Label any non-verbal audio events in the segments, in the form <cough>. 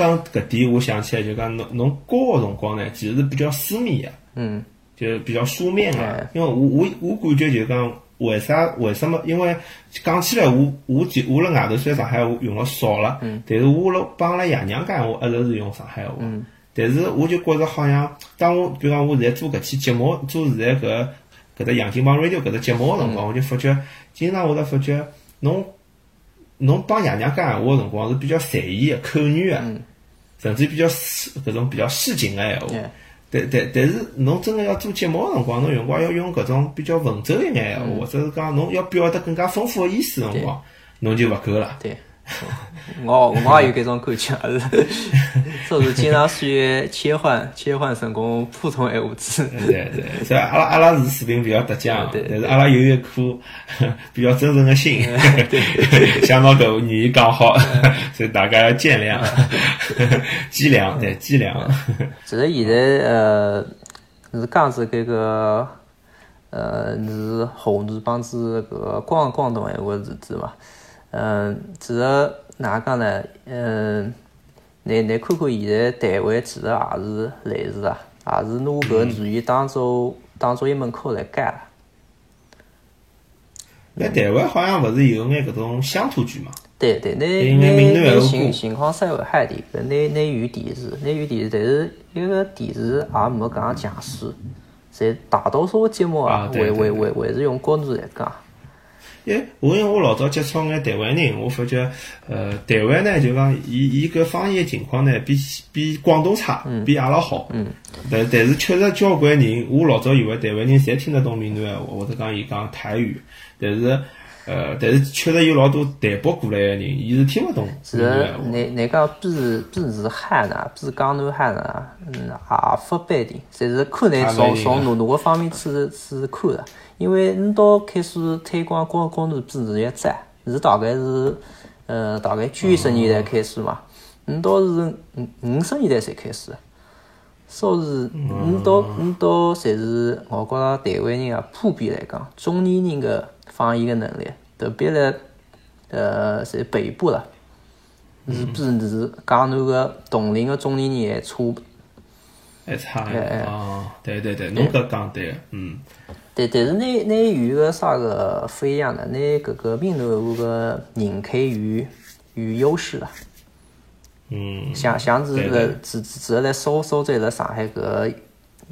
讲搿点，我想起来就讲侬侬高个辰光呢，其实是比较书面个，嗯。就比较书面个哎。因为我我我感觉就讲为啥为什么？因为讲起来我我就我辣外头虽然上海话用了少了，但是我辣帮阿拉爷娘讲，我一直是用上海话。但是我就觉着好像，当我比如讲我现在做搿期节目，做现在搿搿只杨金帮 radio 搿只节目个辰光，我就发觉，经常会得发觉，侬侬帮爷娘讲闲话个辰光是比较随意个、口语个，甚至比较市搿种比较市井个闲话。哎但但但是侬真个要做节目个辰光，侬有辰光要用搿种比较文绉一眼闲话，或者是讲侬要表达更加丰富个意思个辰光，侬就勿够了。对，<laughs> 我我也有搿种感觉，<laughs> 是，就是经常需要切换切换成功普通闲话子。对对，所以阿拉阿拉是水平比较得奖，对对但是阿拉有一颗 <laughs> 比较真诚的心，想到搿愿意讲好，所以大家要见谅，计量对计量。其实现在呃是讲是搿个呃是沪语帮子搿个广广东闲话是子嘛，嗯，其实哪能讲呢？嗯，你你看看现在台湾其实也是类似啊，也是拿搿语言当做当做一门课来教了。那台湾好像勿是有眼搿种乡土剧嘛？对对，拿应该闽南拿拿情情况稍微好点，搿拿拿有电视，拿有电视，但是一个电视也没搿样强势，侪大多数节目啊啊，还对对还还还是用国语来讲。因为我因为我老早接触眼台湾人，我发觉，呃，台湾呢就讲伊伊搿方言情况呢比比广东差，比阿拉好。嗯。但但是确实交关人，我老早以为台湾人侪听得懂闽南闲话，或者讲伊讲台语，但是呃，但是确实有老多台北过来个人，伊是听勿懂其实闽南闲话。你你讲比比是汉啊，比江南汉啊，嗯，也勿般定，侪是可能从从哪哪个方面去去看的。因为你到开始推广国国语比是越早，是大概是呃大概九十年代开始嘛，你到是五五十年代才开始。所以，你到你到，侪是我觉着台湾人啊，普遍来讲，中年人个方言个能力，特别辣呃，在北部了，是比是江南个同龄个中年人还差。还差哎哎啊！对对对，侬搿讲对个，嗯。但但是拿拿有个啥个不一样的，拿搿个闽南话个人口有有优势啦。嗯，像像是对对辣只只只辣苏苏州辣上海搿个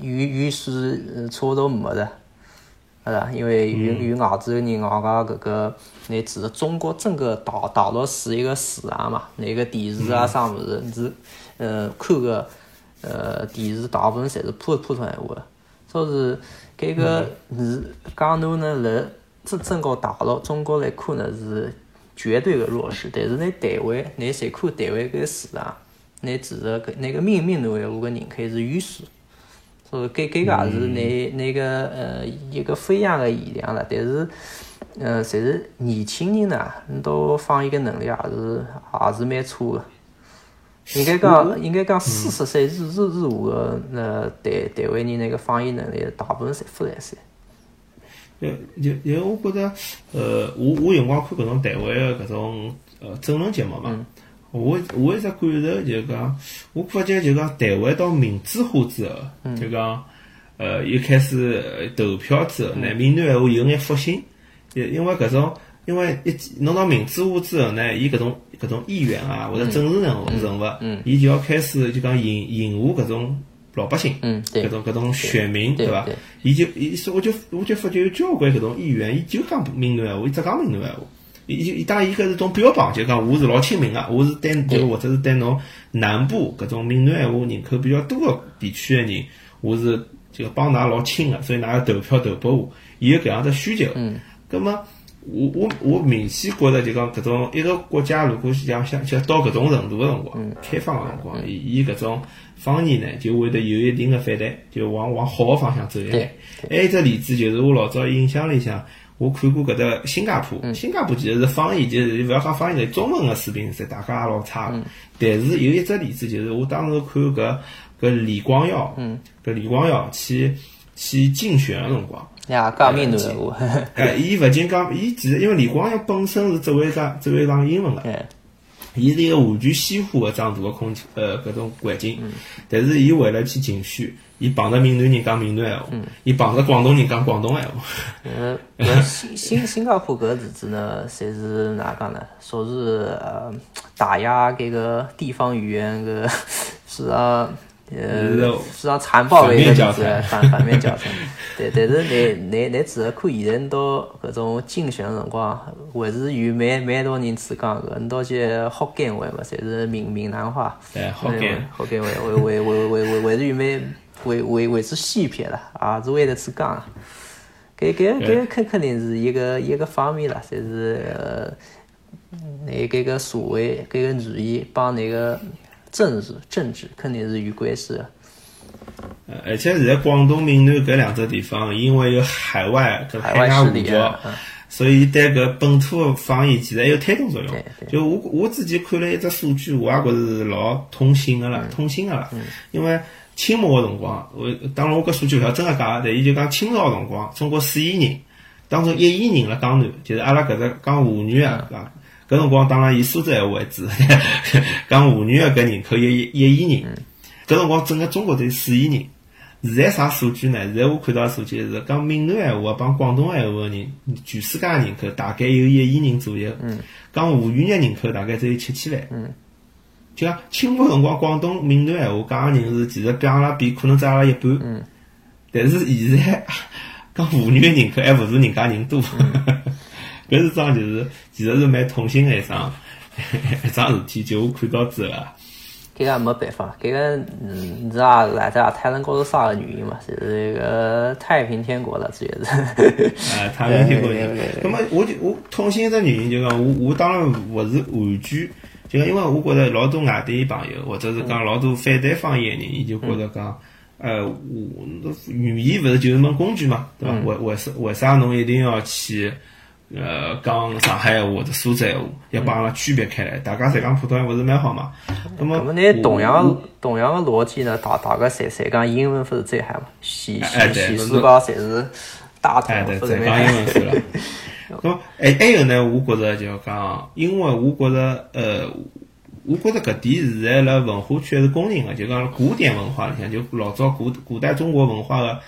语语数呃差勿多没的，是吧？因为有有外州人外加搿个，你指的中国整个大大陆是一个市场嘛，那个电视啊啥物事，你是呃看个呃电视大部分侪是普普通闲话的，所以是搿个是讲侬呢辣整整个大陆中国来看呢是绝对的弱势，但是呢台湾，你谁看台湾搿个市场，你指着搿那个闽闽南闲话个人口是优势。所以搿搿个也是那那个呃一个不一样的现象了，但是呃，侪是年轻人呢，你到方言个能力也是也是蛮差的。应该讲，应该讲四十岁以以以下个那台台湾人那个方言能力，大部分侪不来三。就就因为我觉着，呃，我我有辰光看搿种台湾个搿种呃争论节目嘛，我我一直感受就讲，我发觉就讲台湾到民主化之后，就讲呃一开始呃投票之后，呢闽南闲话有眼复兴，因因为搿种。因为一侬到民主化之后呢，伊搿种搿种议员啊或者政治人物人物，伊就要开始就讲迎迎合搿种老百姓，搿种搿种选民，对伐？伊就伊说，我就我就发觉有交关搿种议员，伊就讲闽南闲话，伊只讲闽南闲话。伊就伊当然伊搿是种标榜，就讲我是老亲民个，我是对就或者是对侬南部搿种闽南闲话人口比较多个地区个人，我是就帮㑚老亲个，所以㑚要投票投拨我，伊有搿样只需求。嗯，葛么。我我我明显觉着就讲搿种一个国家如果想想想到搿种程度个辰光，开放个辰光，伊伊搿种方言呢就会得有一定个反弹，就往往好个方向走一眼。还一只例子就是我老早印象里向，我看过搿只新加坡，新加坡其实是方言，就是勿要讲方言，中文个水平是大家也老差个。但是有一只例子就是我当时看搿搿李光耀，搿李光耀去去竞选个辰光。呀，讲闽南闲话，哎，伊勿仅讲，伊其实因为李光耀本身是只会讲只会讲英文个，哎，伊是一个完全西化个张大个空间，呃，搿种环境。但是伊为了去竞选，伊碰着闽南人讲闽南闲话，伊碰着广东人讲广东闲话。呃，新新新加坡搿日子呢，侪是哪讲呢？说是呃打压搿个地方语言搿是啊。呃，非常残暴的一个例子，反反面教材。对，<laughs> 但是你你你只要看现在到搿种竞选辰光，还是有蛮蛮多人只讲个，侬到些好干话嘛，侪是闽闽南话。对，福建福建话，为为为为为还是有蛮为为为是戏片了，也是为了去讲。搿搿搿肯肯定是一个一个方面了，侪是呃，那搿个社会搿个语言帮那个。政治政治肯定是有关系的。呃，而且现在广东、闽南搿两只地方，因为有海外搿海外护照，所以对搿本土方言其实还有推动作用。就我我之前看了一只数据，我也觉是老痛心个啦，痛心个啦。因为清末个辰光，我当然我搿数据勿晓得真个假，但伊就讲清朝辰光，中国四亿人当中一亿人辣江南，就是阿拉搿只讲沪语啊，搿辰光当然以苏州闲话为主，<laughs> 讲沪语个搿人口有一一亿人。搿辰光整个中国有四亿人。现在啥数据呢？现在我看到数据是讲闽南闲话帮广东闲话个人，全世界人口大概有一亿人左右。讲沪语个人口大概只有七千万。就讲清末辰光广东闽南闲话讲个人是其实比阿拉比可能只阿拉一半。但是现在 <laughs> 讲沪语个人口还勿如人家人多。<laughs> 搿是桩就是，其实是蛮痛心个一桩 <laughs> 一桩事体，就我看到之后啊。搿个也没办法，搿个嗯，你知道来在太阳高头啥个原因嘛？就是一个太平天国了，主要是。啊，<laughs> 太平天国原因。那么我就我痛心一只原因就讲，我我当然勿是完全，就讲因为我觉着老多外地朋友或者是讲老多反对方言个人，伊就觉着讲，呃，我语言勿是就是门工具嘛，对伐？为为啥为啥侬一定要去？呃，讲上海话或者苏州话，要帮阿拉区别开来。大家侪讲普通话，勿是蛮好嘛？那么，那同样同样的逻辑呢？大大家侪侪讲英文，勿是最好嘛？全全全世界侪是大同，勿是讲英文算了。那么，还还有呢？我觉着就讲，因为我觉着，呃，我觉着搿点现在辣文化圈是公认个，就讲古典文化里向，就老早古古代中国文化个。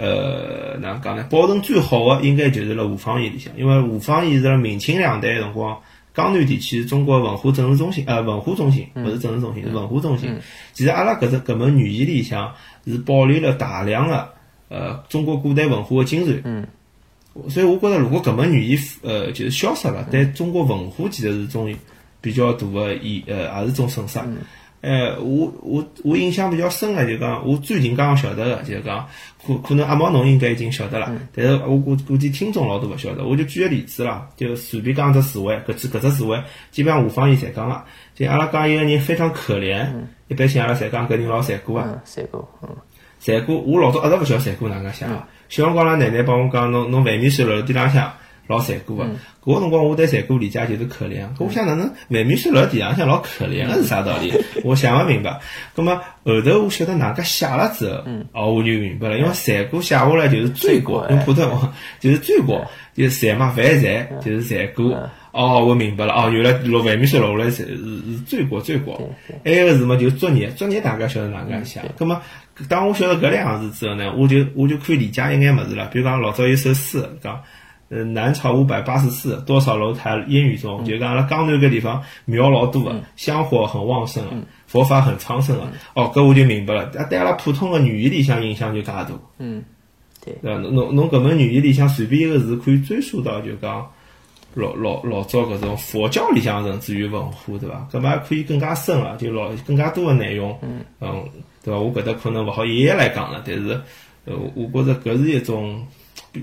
呃，哪能讲呢？保存最好的应该就是辣吴方言里向，因为吴方言是辣明清两代辰光，江南地区是中国文化政治中心，呃，文化中心，勿是政治中心，是文化中心。其实阿拉搿只搿门语言里向是保留了大量的呃中国古代文化的精髓。嗯。所以我觉着，如果搿门语言呃就是消失了，对中国文化其实是种比较大的意，呃，也是种损失。哎，我我我印象比较深个，就讲我最近刚刚晓得个，就是讲可可能阿毛侬应该已经晓得了，但是我估估计听众老多勿晓得，我就举个例子啦，就随便讲只词汇，搿只搿只词汇基本上下方言侪讲了，就阿拉讲一个人非常可怜，一般性阿拉侪讲搿人老残酷啊，残酷，嗯，残酷，我老早一直勿晓得残酷哪能写，小辰光阿拉奶奶帮我讲，侬侬饭面收了地浪向。老残酷个，搿个辰光我对残酷理解就是可怜。搿我想哪能万米雪辣地浪向老可怜个是啥道理？<laughs> 我想勿明白。葛末后头我晓得哪能介写了之后，哦，我就明白了。因为残酷写下来就是罪过，用普通话就是罪过，就是残嘛，犯罪就是残酷。哦，我明白了。哦，原来落万米雪落下来是是罪过，罪过。还有个是么？就是作业，作业大家晓得哪能介写。葛么当我晓得搿两行字之后呢，我就我就可以理解一眼物事了。比如讲老早有首诗讲。呃，南朝五百八十四，多少楼台烟雨中。就讲阿拉江南搿地方庙老多个，香火很旺盛个，佛法很昌盛个。哦，搿我就明白了。啊，对阿拉普通个语言里向影响就介大。嗯，对。对侬侬侬搿门语言里向随便一个字可以追溯到就讲老老老早搿种佛教里向甚至于文化，对伐？搿么还可以更加深了，就老更加多个内容。嗯。嗯，对伐？我搿搭可能勿好一一来讲了，但是呃，我觉着搿是一种。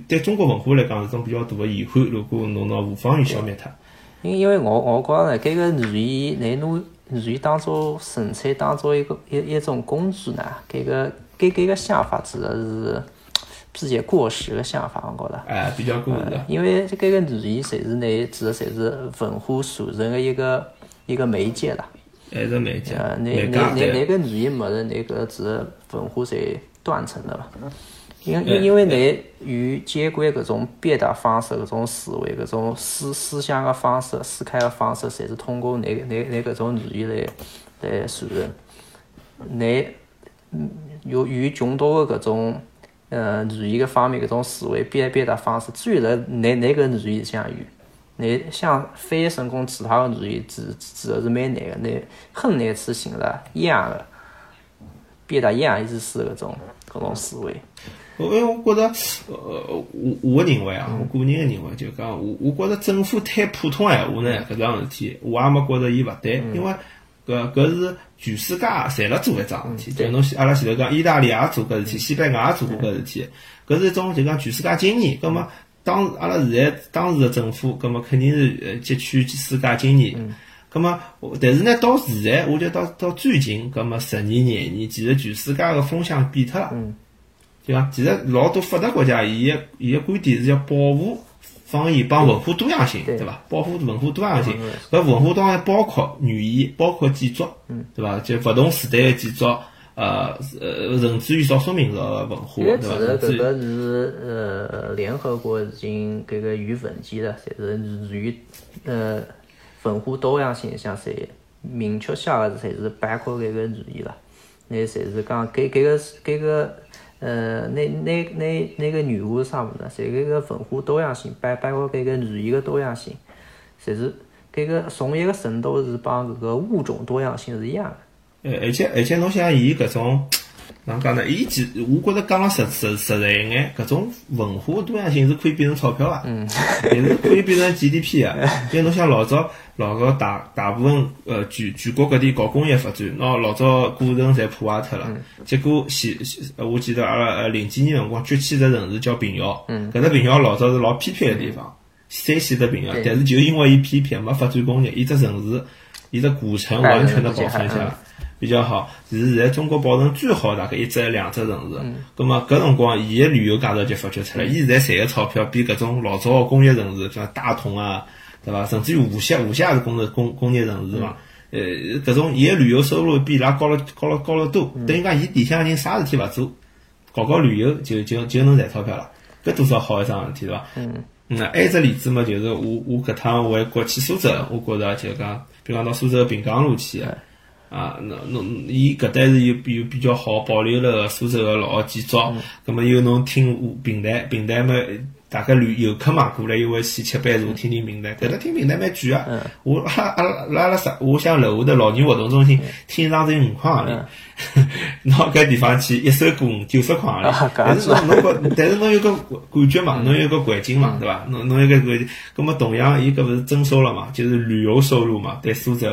对中国文化来讲是种比较大的遗憾。如果侬拿吴方言消灭它，因因为我我觉着呢，搿个语言来拿语言当做纯粹当做一个一一种工具呢，搿个搿搿个想法指的是比较过时的想法，我觉着。哎，比较过时。因为搿个语言侪是呢，指的侪是文化传承的一个一个媒介啦。还是媒介。呃，那那那那个语言没得那个指文化侪断层的了。因因因为你与监管搿种表达方式、搿种思维、搿种思思想个方式、思考个方式，侪是通过你你你搿种语言来来传承。你嗯有与众多个搿种呃语言个方面搿种思维表表达方式，只有辣你你搿语言相语，你想翻译成功其他个语言，只只是蛮难个，你很难去寻着一样个表达一样意思个搿种搿种思维。因为我觉着，呃，我我认为啊，我个人个认为，就讲我我觉着政府谈普通闲话呢，搿桩事体，我也没觉着伊勿对，因为搿搿是全世界侪辣做一桩事体，就侬阿拉前头讲，意大利也做搿事体，西班牙也做过搿事体，搿是一种就讲全世界经验。葛末当阿拉现在当时个政府，葛末肯定是呃汲取世界经验。葛末，但是呢，到现在，我觉到到最近，葛末十年廿年，其实全世界个风向变脱了。对伐？其实老多发达国家，伊个伊个观点是要保护方言帮文化多样性，对伐？保护文化多样性，搿文化当然包括语言，包括建筑，对伐？就勿同时代个建筑，呃呃，甚至于少数民族个文化，对伐？搿个搿个是呃，联合国已经搿个语文件了，侪是语呃文化多样性向侪明确写个，侪是包括搿个语言了。那侪是讲搿搿个搿个。呃，那那那那个女巫是啥物事？侪搿个文化多样性，包包括搿个语言个多样性，侪是搿个从一个程度是帮搿个物种多样性是一样的。呃，而且而且侬像伊搿种。哪讲呢？伊其我觉着讲了实实实在一眼，搿种文化多样性是可以变成钞票个，也是可以变成 GDP 个。<laughs> 因为侬像老早老早大大部分呃全全国各地搞工业发展，拿老早古城侪破坏脱了。结果现我记得阿拉呃零几年辰光崛起只城市叫平遥，搿只平遥老早是老偏僻个地方，山西的平遥，但是就因为伊偏僻，没发展工业，伊只城市，伊只古城完全的保存下来。比较好，是现在中国保存最好大概一只两只城市。咁么搿辰光，伊个旅游价值就发掘出来。伊现在赚个钞票比搿种老早个工业城市，像大同啊，对伐？甚至于无锡，无锡也是工业工工业城市嘛。呃，搿种伊个旅游收入比伊拉高了高了高了多。等于讲，伊底下人啥事体勿做，搞搞旅游就就就能赚钞票了。搿多少好一桩事体，对伐？嗯。那还一只例子嘛，就是我我搿趟回国去苏州，我觉着就讲，比方到苏州平江路去。啊，侬侬伊搿搭是有有比较好保留了苏州个老建筑，葛末又侬听平台，平台嘛，大概旅游客嘛过来又会去吃杯茶，听听平台，搿搭听平台蛮贵啊。我阿拉阿拉阿拉啥？我想楼下头老年活动中心听一场才五块行钿，<laughs> 侬搿地方去一首歌九十块行钿。但是侬侬搿，<laughs> 但是侬有个感觉嘛，侬有个环境嘛，对伐？侬侬有个环境，葛末同样伊搿勿是征收了嘛？就是旅游收入嘛，对苏州。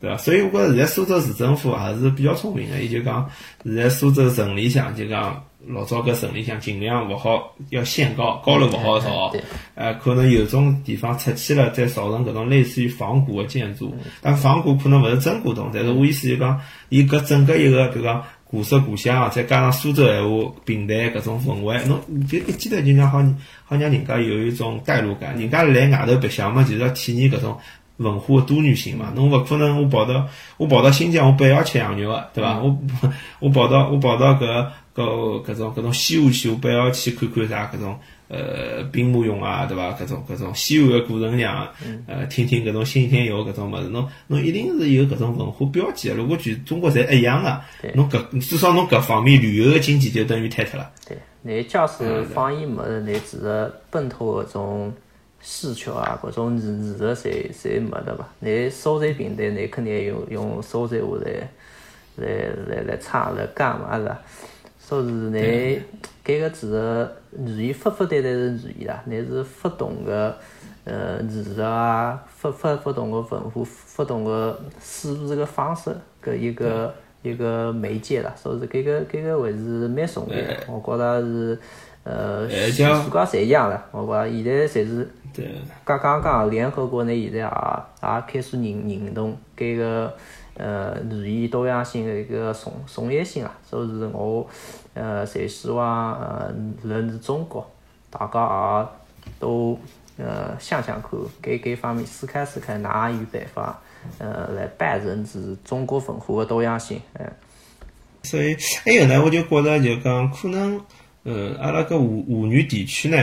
对伐？所以我觉着现在苏州市政府还是比较聪明个，伊就讲现在苏州城里向就讲老早搿城里向尽量勿好要限高，高楼勿好造，呃，可能有种地方拆迁了，再造成搿种类似于仿古的建筑。但仿古可能勿是真古董，但是我意思就讲，伊搿整个一个比如讲古色古香，再加上苏州闲话平台搿种氛围，侬就一记头就让好好让人家有一种代入感。人家来外头白相嘛，就是要体验搿种。文化的多元性嘛，侬勿可能我跑到我跑到新疆，我不要吃羊肉个，对伐？我 <laughs> 我跑到我跑到搿搿搿种搿种西安去，我不要去看看啥搿种呃兵马俑啊，对伐？搿种搿种西安个古城墙，呃，听听搿种信天游搿种物事，侬侬一定是有搿种文化标记个。如果全中国侪一样个，侬搿至少侬搿方面旅游个经济就等于坍脱了。对，你假使方言物事，你只是本土搿种。需求啊，各种艺术侪侪没得吧？你收藏平台，你肯定用用收藏话来来来来唱来讲嘛，是吧？所以你搿个只是语言发发单单是语言啦，你是发动个呃艺术啊，发发发动个文化，发动个输入个方式搿一个一个媒介啦，所以搿个搿个还是蛮重要的，我觉着是。呃，世界侪一样了，我觉现在侪是，刚刚刚联合国呢，现在也也开始认认同搿个呃语言多样性的一个重重要性啊，所以是我呃侪希望呃人是中国，大家也都呃想想看，搿搿方面思考思考，哪有办法呃来保证是中国文化的多样性，嗯。所以还有呢，我就觉着就讲可能。呃，阿拉搿沪沪语地区呢，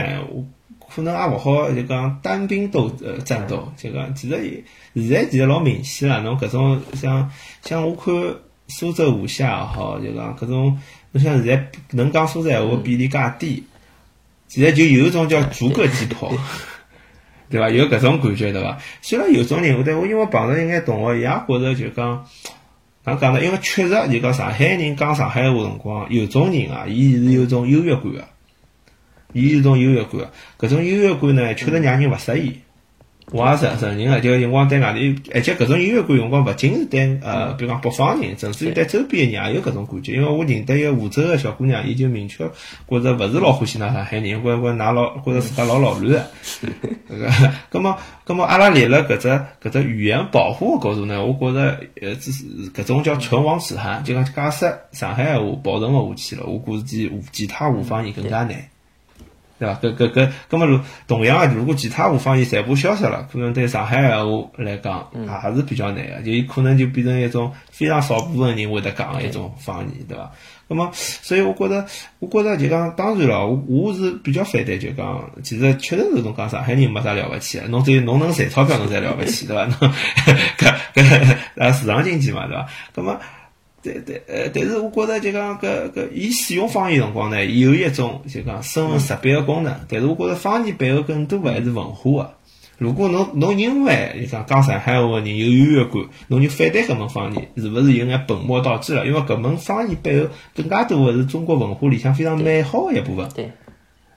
可能也勿好就讲单兵斗呃战斗，就讲其实现在其实老明显了，侬搿种像像我看苏州无锡也好，就讲搿种，侬像现在能讲苏州闲话比例介低，其实就有一种叫逐个击破。<laughs> 对伐？有搿种感觉，对伐？虽然有种人，但我因为碰着一眼同学，伊也觉着就讲，哪讲呢？因为确实就讲上海人讲上海话辰光，有种人啊，伊是有种优越感个，伊有种优越感，搿种优越感呢，确实让人勿适意。我也承承认个，就辰光对外地，而且搿种优越感辰光勿仅是对呃，比如讲北方人，甚至于对周边个人也有搿种感觉。因为我认得一个湖州个小姑娘，伊就明确觉着勿是老欢喜㑚上海人，觉觉㑚老觉着自家老老卵个。<laughs> 搿个，葛么葛末阿拉立辣搿只搿只语言保护个角度呢，我觉着呃，只是搿种叫唇亡齿寒，就讲假设上海闲话保存勿下去了，我估计其他无方言更加难。对伐？搿搿搿，葛末如同样个，如果其他五方言全部消失了，可能对上海闲话来讲也是比较难个，就可能就变成一种非常少部分人会得讲个一种方言，对伐？葛末，所以我觉着，我觉着就讲，当然了，我我是比较反对，就讲，其实确实是侬讲上海人没啥了勿起个，侬只有侬能赚钞票，侬才了勿起，对伐？侬 <laughs> 搿搿啊市场经济嘛，对伐？葛末。对对，呃，但是我觉着就讲搿搿，伊使用方言辰光呢，有一种就讲身份识别个功能。但是我觉着方言背后更多还是文化个。如果侬侬因为就讲讲上海话个人有优越感，侬就反对搿门方言，是勿是有眼本末倒置了？因为搿门方言背后更加多个是中国文化里向非常美好个一部分。对，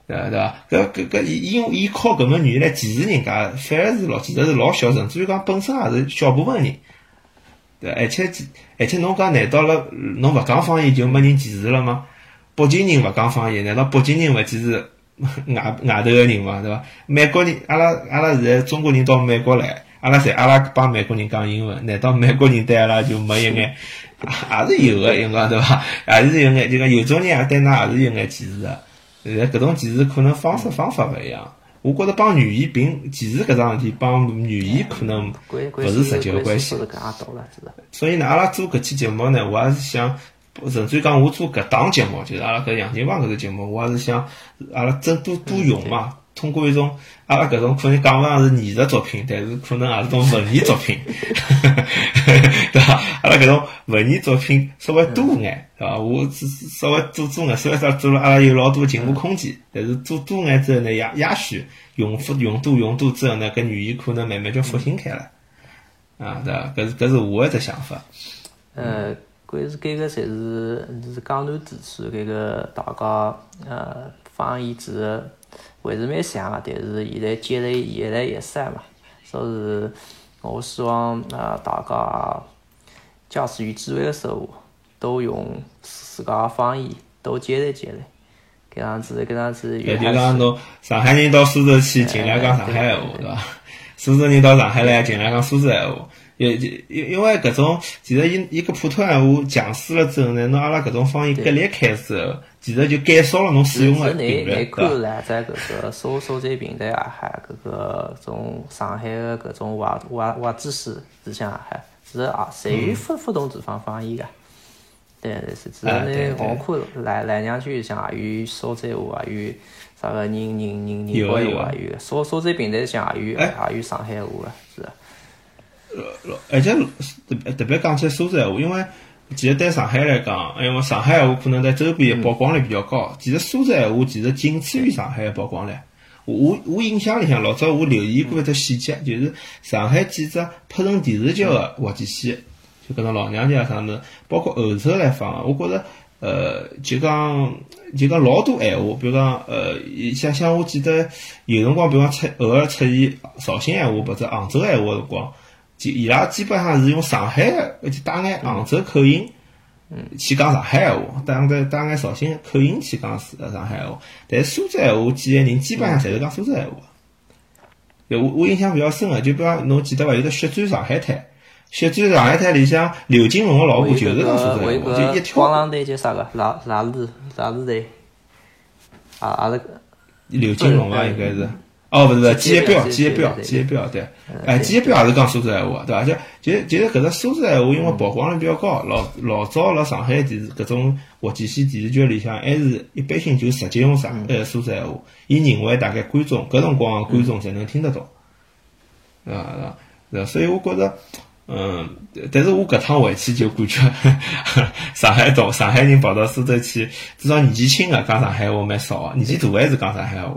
对伐？对伐？搿搿搿伊因伊靠搿门语言来歧视人家，反而是老其实是老小，甚至于讲本身也是小部分人。对，而且，而且侬讲，难道了侬勿讲方言就没人歧视了吗？北京人勿讲方言，难道北京人勿歧视 <laughs> 外外头个人吗？对伐？美国人，阿拉阿拉现在中国人到美国来，阿拉侪阿拉帮美国人讲英文，难道美国人对阿拉就没一眼？也是有个，应该对伐？也是有眼，就讲有种人也对㑚也是有眼歧视个，但搿种歧视可能方式方法勿一样。我觉着帮语言并其实搿桩事体帮语言可能勿是直接个关系。所以呢，阿拉做搿期节目呢，我还是想，甚至于讲我做搿档节目，就是阿拉搿杨金芳搿个节目，我还是想阿拉真多多用嘛。通过一种阿拉搿种可能讲勿上是艺术作品，但是可能也是种文艺作品，<laughs> 对伐？阿拉搿种文艺作品稍微多眼，对伐？我只稍微做做眼，虽然说做了阿拉有老多进步空间，但是做多眼之后呢，也也许用复用多用多之后呢，搿语言可能慢慢就复兴开了，啊，对伐？搿是搿是我一只想法。呃，搿是搿个侪是是江南地区搿个大家呃方言其实。还是蛮像个，但是现在积累越来越散嘛，所以我希望啊大家假使有机会个时候，都用自家方言多积累积累，搿样子搿样子。就讲侬上海人到苏州去，尽量讲上海闲话，对伐？苏州人到上海来，尽量讲苏州闲话。因因因为搿种，其实伊伊个普通闲话强势了之后呢，侬阿拉搿种方言割裂开之后，其实就减少了侬使用个频率，对看？来在搿个搜搜这平台啊海搿个种上海个搿种外外外知识里向也海，是啊，侪有不不同地方方言个。对对是，只是呢，我看来来两句像也有苏州话，也有啥个人人人人国话，也有苏苏州平台上也有也有上海话个，是。呃，而且特别特别讲起苏州闲话，因为其实对上海来讲，因为上海闲话可能在周边曝光率比较高。其实苏州闲话其实仅次于上海的曝光率。我我印象里向老早我留意过一只细节，就是上海几只拍成电视剧的滑稽戏，就搿种老娘家啥物事，包括后头来放，我觉着呃，就讲就讲老多闲话，比如讲呃，像像我记得有辰光，比如讲出偶尔出现绍兴闲话或者杭州闲话辰光。就伊拉基本上是用上海个，而且带眼杭州口音，嗯，去讲上海闲话，带带带眼绍兴口音去讲是上海闲话。但是苏州闲话，几个人基本上侪是讲苏州闲话。我我印象比较深个，就比方侬记得伐？有个《血战上海滩》，《血战上海滩》里向刘金龙个老婆就是讲苏州闲话，就一条。光浪队叫啥个？哪哪日哪日队？啊啊！那个刘金龙啊，应该是。哦，勿是勿是，季节表季节表，对对对季节表，对，嗯哎，对季节表也是讲苏州闲话，对伐？就就就是搿只苏州闲话，因为曝光率比较高，老老早辣上海电视搿种国际线电视剧里向，还是一般性就直接用上呃苏州闲话，伊认为大概观众搿辰光的观众才能听得懂，对伐？对伐？对？所以我觉着。嗯，但是我搿趟回去就感觉 <laughs> 上海到上海人跑到苏州去，至少年纪轻个讲上海话蛮少个，年纪大还是讲上海话。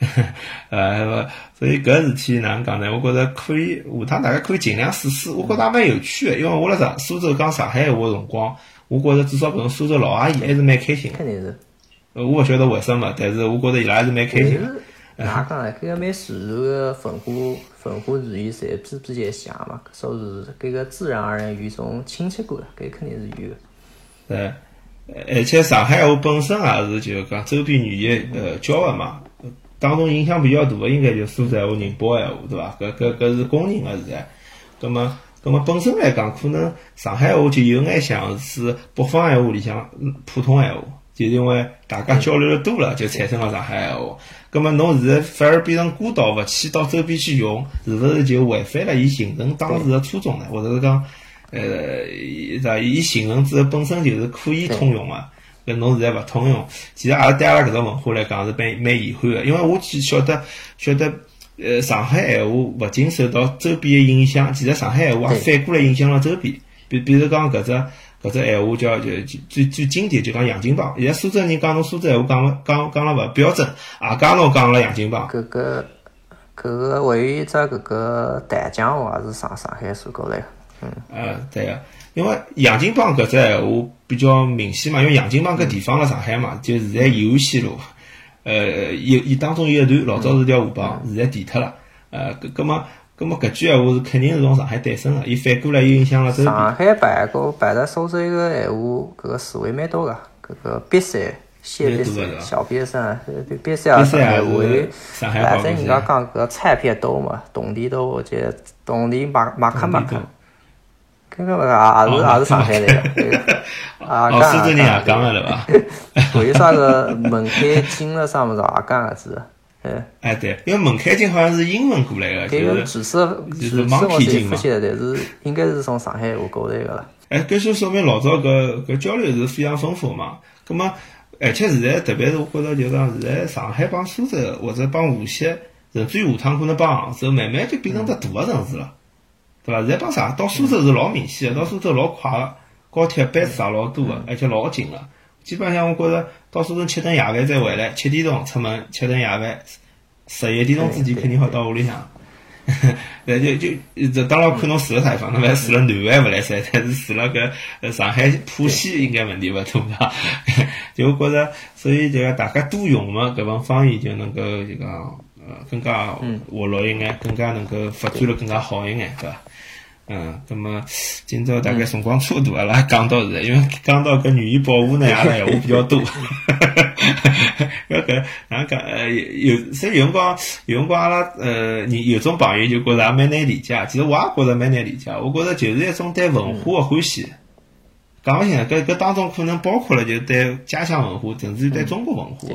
<laughs> 呃，所以搿事体哪能讲呢？我觉着可以，下趟大家可以尽量试试。我觉着也蛮有趣个，因为我辣上苏州讲上海话个辰光，我觉着至少搿种苏州老阿姨还是蛮开心个。肯定是。呃，我勿晓得为什么，但是我觉着伊拉还是蛮开心哪讲呢？搿个蛮自然个文化文化语言侪比比较像嘛，所以搿个自然而然有一种亲切感，搿肯定是有个。对，而且上海话本身也是就是讲周边语言呃交合嘛，当中影响比较大个应该就苏州闲话、宁波闲话，对伐？搿搿搿是公认个现在。葛么，葛么本身来讲，可能上海话就有眼像是北方闲话里向普通闲话，就是因为大家交流的多了，就产生了上海闲话。葛么侬现在反而变成孤岛勿去到周边去用，是勿是就违反了伊形成当时的初衷呢？或者是讲？呃，伊啥？伊形成之后本身就是可以通用个，搿侬现在勿通用，其实阿拉对阿拉搿只文化来讲是蛮蛮遗憾个，因为我去晓得晓得，呃，上海闲话勿仅受到周边个影响，其实上海闲话也反过来影响了周边。比比如讲搿只搿只闲话叫就就最最经典就讲洋泾浜，现在苏州人讲侬苏州闲话讲了讲讲了勿标准，也讲侬讲了洋泾浜。搿个搿个还有一只搿个淡江话也是上上海传过来个。呃，对个，因为洋泾浜搿只闲话比较明显嘛，因为洋泾浜搿地方辣上海嘛，就现在延安西路，呃，有伊当中有一段老早是条河浜，现在填脱了，呃，搿葛么葛么搿句闲话是肯定是从上海诞生个，伊反过来又影响了周边。上海办个办的苏州个闲话，搿个词汇蛮多个，搿个瘪三、小瘪三、小瘪三、瘪瘪三也上海话。上海话反正人家讲搿个菜片多嘛，动地多，就动地马马克马克。搿个也也是也是上海来个，苏州人也讲个对伐？为啥个门槛金了啥物事也讲个字，哎。哎对，因为门槛金好像是英文过来个，就是句式句式我侪发现，但是应该是从上海话过来个了。哎，搿就说明老早搿搿交流是非常丰富嘛。葛么，而且现在特别是我觉着，就讲现在上海帮苏州或者帮无锡，甚至于下趟可能帮杭州，慢慢就变成只大个城市了，对伐？现在帮上到苏州是老明显个，到苏州老快个，高铁班次也老多个，而且老近个。基本上我觉着到苏州吃顿夜饭再回来，七点钟出门吃顿夜饭，十一点钟之前肯定好到屋里向。<laughs> 那就就这当然看侬住了啥地方，侬勿是住了南湾勿来塞，但是住了搿呃上海浦西应该问题勿大伐？<laughs> 就我觉着，所以就讲大家多用嘛，搿帮方言就能够就讲呃更加活络一眼，更加能够发展了更加好一眼，对伐？嗯，那么今朝大概辰光差不多，阿 <laughs> 拉讲到现在，因为讲到搿语言保护呢，阿拉闲话比较多。搿搿哪能讲？呃，有所以有辰光，有辰光阿拉呃，有有种朋友就觉着也蛮难理解，其实我也觉着蛮难理解。我觉着就是一种对文化的欢喜。讲勿清，搿搿当中可能包括了就对家乡文化，甚至于对中国文化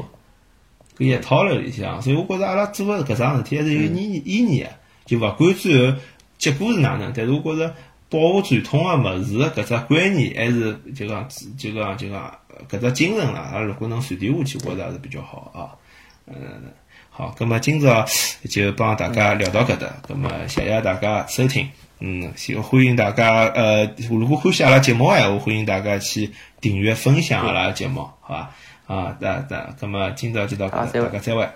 搿一套了里向。所以我觉着阿拉做的搿桩事体还是有意义意义的，就勿管最后结果是哪能，但是我觉着保护传统个物事搿只观念，还是就讲就讲就讲搿只精神啦，阿拉如果能传递下去，我觉着还是比较好啊。嗯，好，葛末今朝就帮大家聊到搿搭，葛末谢谢大家收听。嗯，希欢迎大家呃，如果欢喜阿拉节目闲话，欢迎大家去订阅分享阿拉节目，好伐？啊，那那，葛末今朝就到搿搭，大家再会。